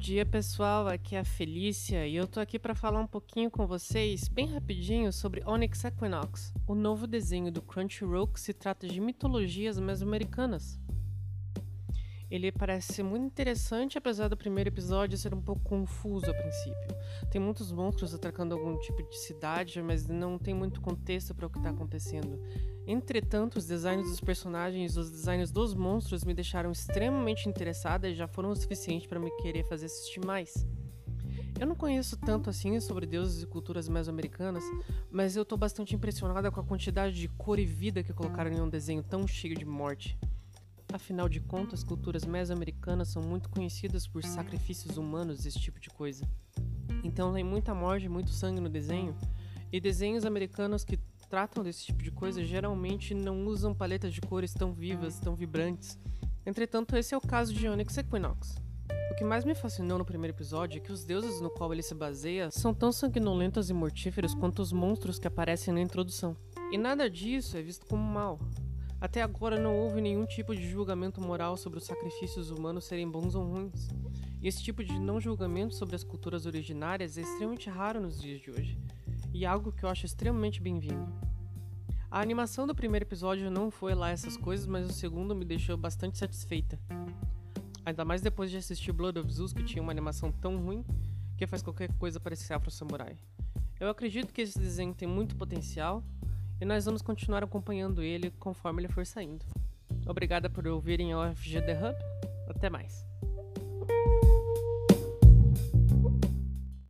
dia, pessoal. Aqui é a Felícia e eu tô aqui para falar um pouquinho com vocês, bem rapidinho, sobre Onyx Equinox, o novo desenho do Crunchyroll que se trata de mitologias mesoamericanas. Ele parece ser muito interessante, apesar do primeiro episódio ser um pouco confuso a princípio. Tem muitos monstros atacando algum tipo de cidade, mas não tem muito contexto para o que está acontecendo. Entretanto, os designs dos personagens e os designs dos monstros me deixaram extremamente interessada e já foram o suficiente para me querer fazer assistir mais. Eu não conheço tanto assim sobre deuses e culturas mesoamericanas, mas eu estou bastante impressionada com a quantidade de cor e vida que colocaram em um desenho tão cheio de morte. Afinal de contas, culturas mesoamericanas são muito conhecidas por sacrifícios humanos, esse tipo de coisa. Então tem muita morte, muito sangue no desenho, e desenhos americanos que tratam desse tipo de coisa geralmente não usam paletas de cores tão vivas, tão vibrantes. Entretanto, esse é o caso de Onyx Equinox. O que mais me fascinou no primeiro episódio é que os deuses no qual ele se baseia são tão sanguinolentos e mortíferos quanto os monstros que aparecem na introdução. E nada disso é visto como mal. Até agora não houve nenhum tipo de julgamento moral sobre os sacrifícios humanos serem bons ou ruins. E esse tipo de não julgamento sobre as culturas originárias é extremamente raro nos dias de hoje, e algo que eu acho extremamente bem-vindo. A animação do primeiro episódio não foi lá essas coisas, mas o segundo me deixou bastante satisfeita. Ainda mais depois de assistir Blood of Zeus, que tinha uma animação tão ruim que faz qualquer coisa parecer Afro Samurai. Eu acredito que esse desenho tem muito potencial e nós vamos continuar acompanhando ele conforme ele for saindo. Obrigada por ouvirem o FG The Hub. Até mais.